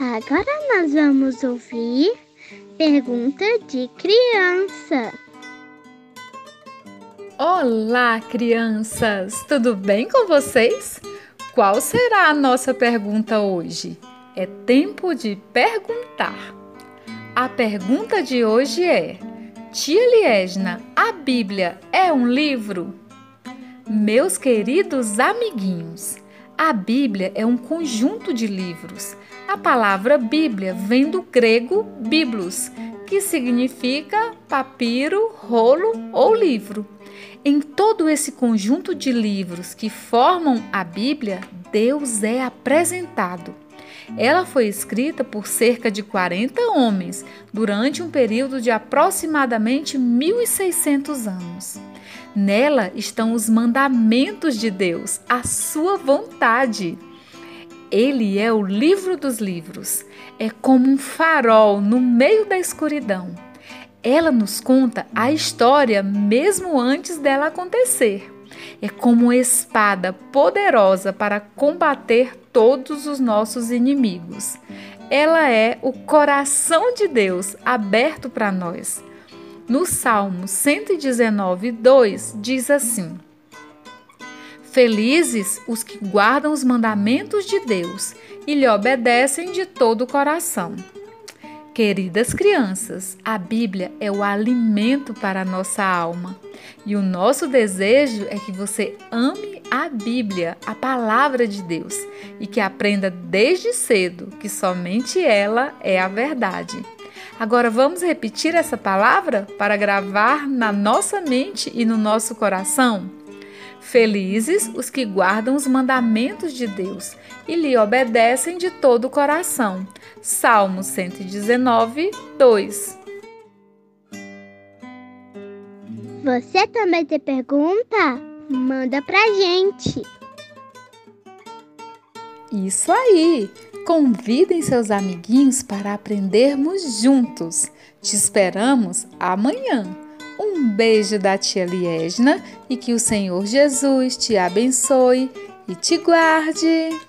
Agora nós vamos ouvir pergunta de criança. Olá, crianças! Tudo bem com vocês? Qual será a nossa pergunta hoje? É tempo de perguntar. A pergunta de hoje é: Tia Liesna, a Bíblia é um livro? Meus queridos amiguinhos, a Bíblia é um conjunto de livros. A palavra Bíblia vem do grego biblos, que significa papiro, rolo ou livro. Em todo esse conjunto de livros que formam a Bíblia, Deus é apresentado. Ela foi escrita por cerca de 40 homens durante um período de aproximadamente 1600 anos. Nela estão os mandamentos de Deus, a sua vontade. Ele é o livro dos livros. É como um farol no meio da escuridão. Ela nos conta a história mesmo antes dela acontecer. É como espada poderosa para combater todos os nossos inimigos. Ela é o coração de Deus aberto para nós. No Salmo 119, 2 diz assim: Felizes os que guardam os mandamentos de Deus e lhe obedecem de todo o coração. Queridas crianças, a Bíblia é o alimento para a nossa alma. E o nosso desejo é que você ame a Bíblia, a palavra de Deus, e que aprenda desde cedo que somente ela é a verdade. Agora vamos repetir essa palavra para gravar na nossa mente e no nosso coração? Felizes os que guardam os mandamentos de Deus e lhe obedecem de todo o coração. Salmo 119, 2. Você também tem pergunta? Manda pra gente. Isso aí! Convidem seus amiguinhos para aprendermos juntos. Te esperamos amanhã. Um beijo da tia Liesna e que o Senhor Jesus te abençoe e te guarde.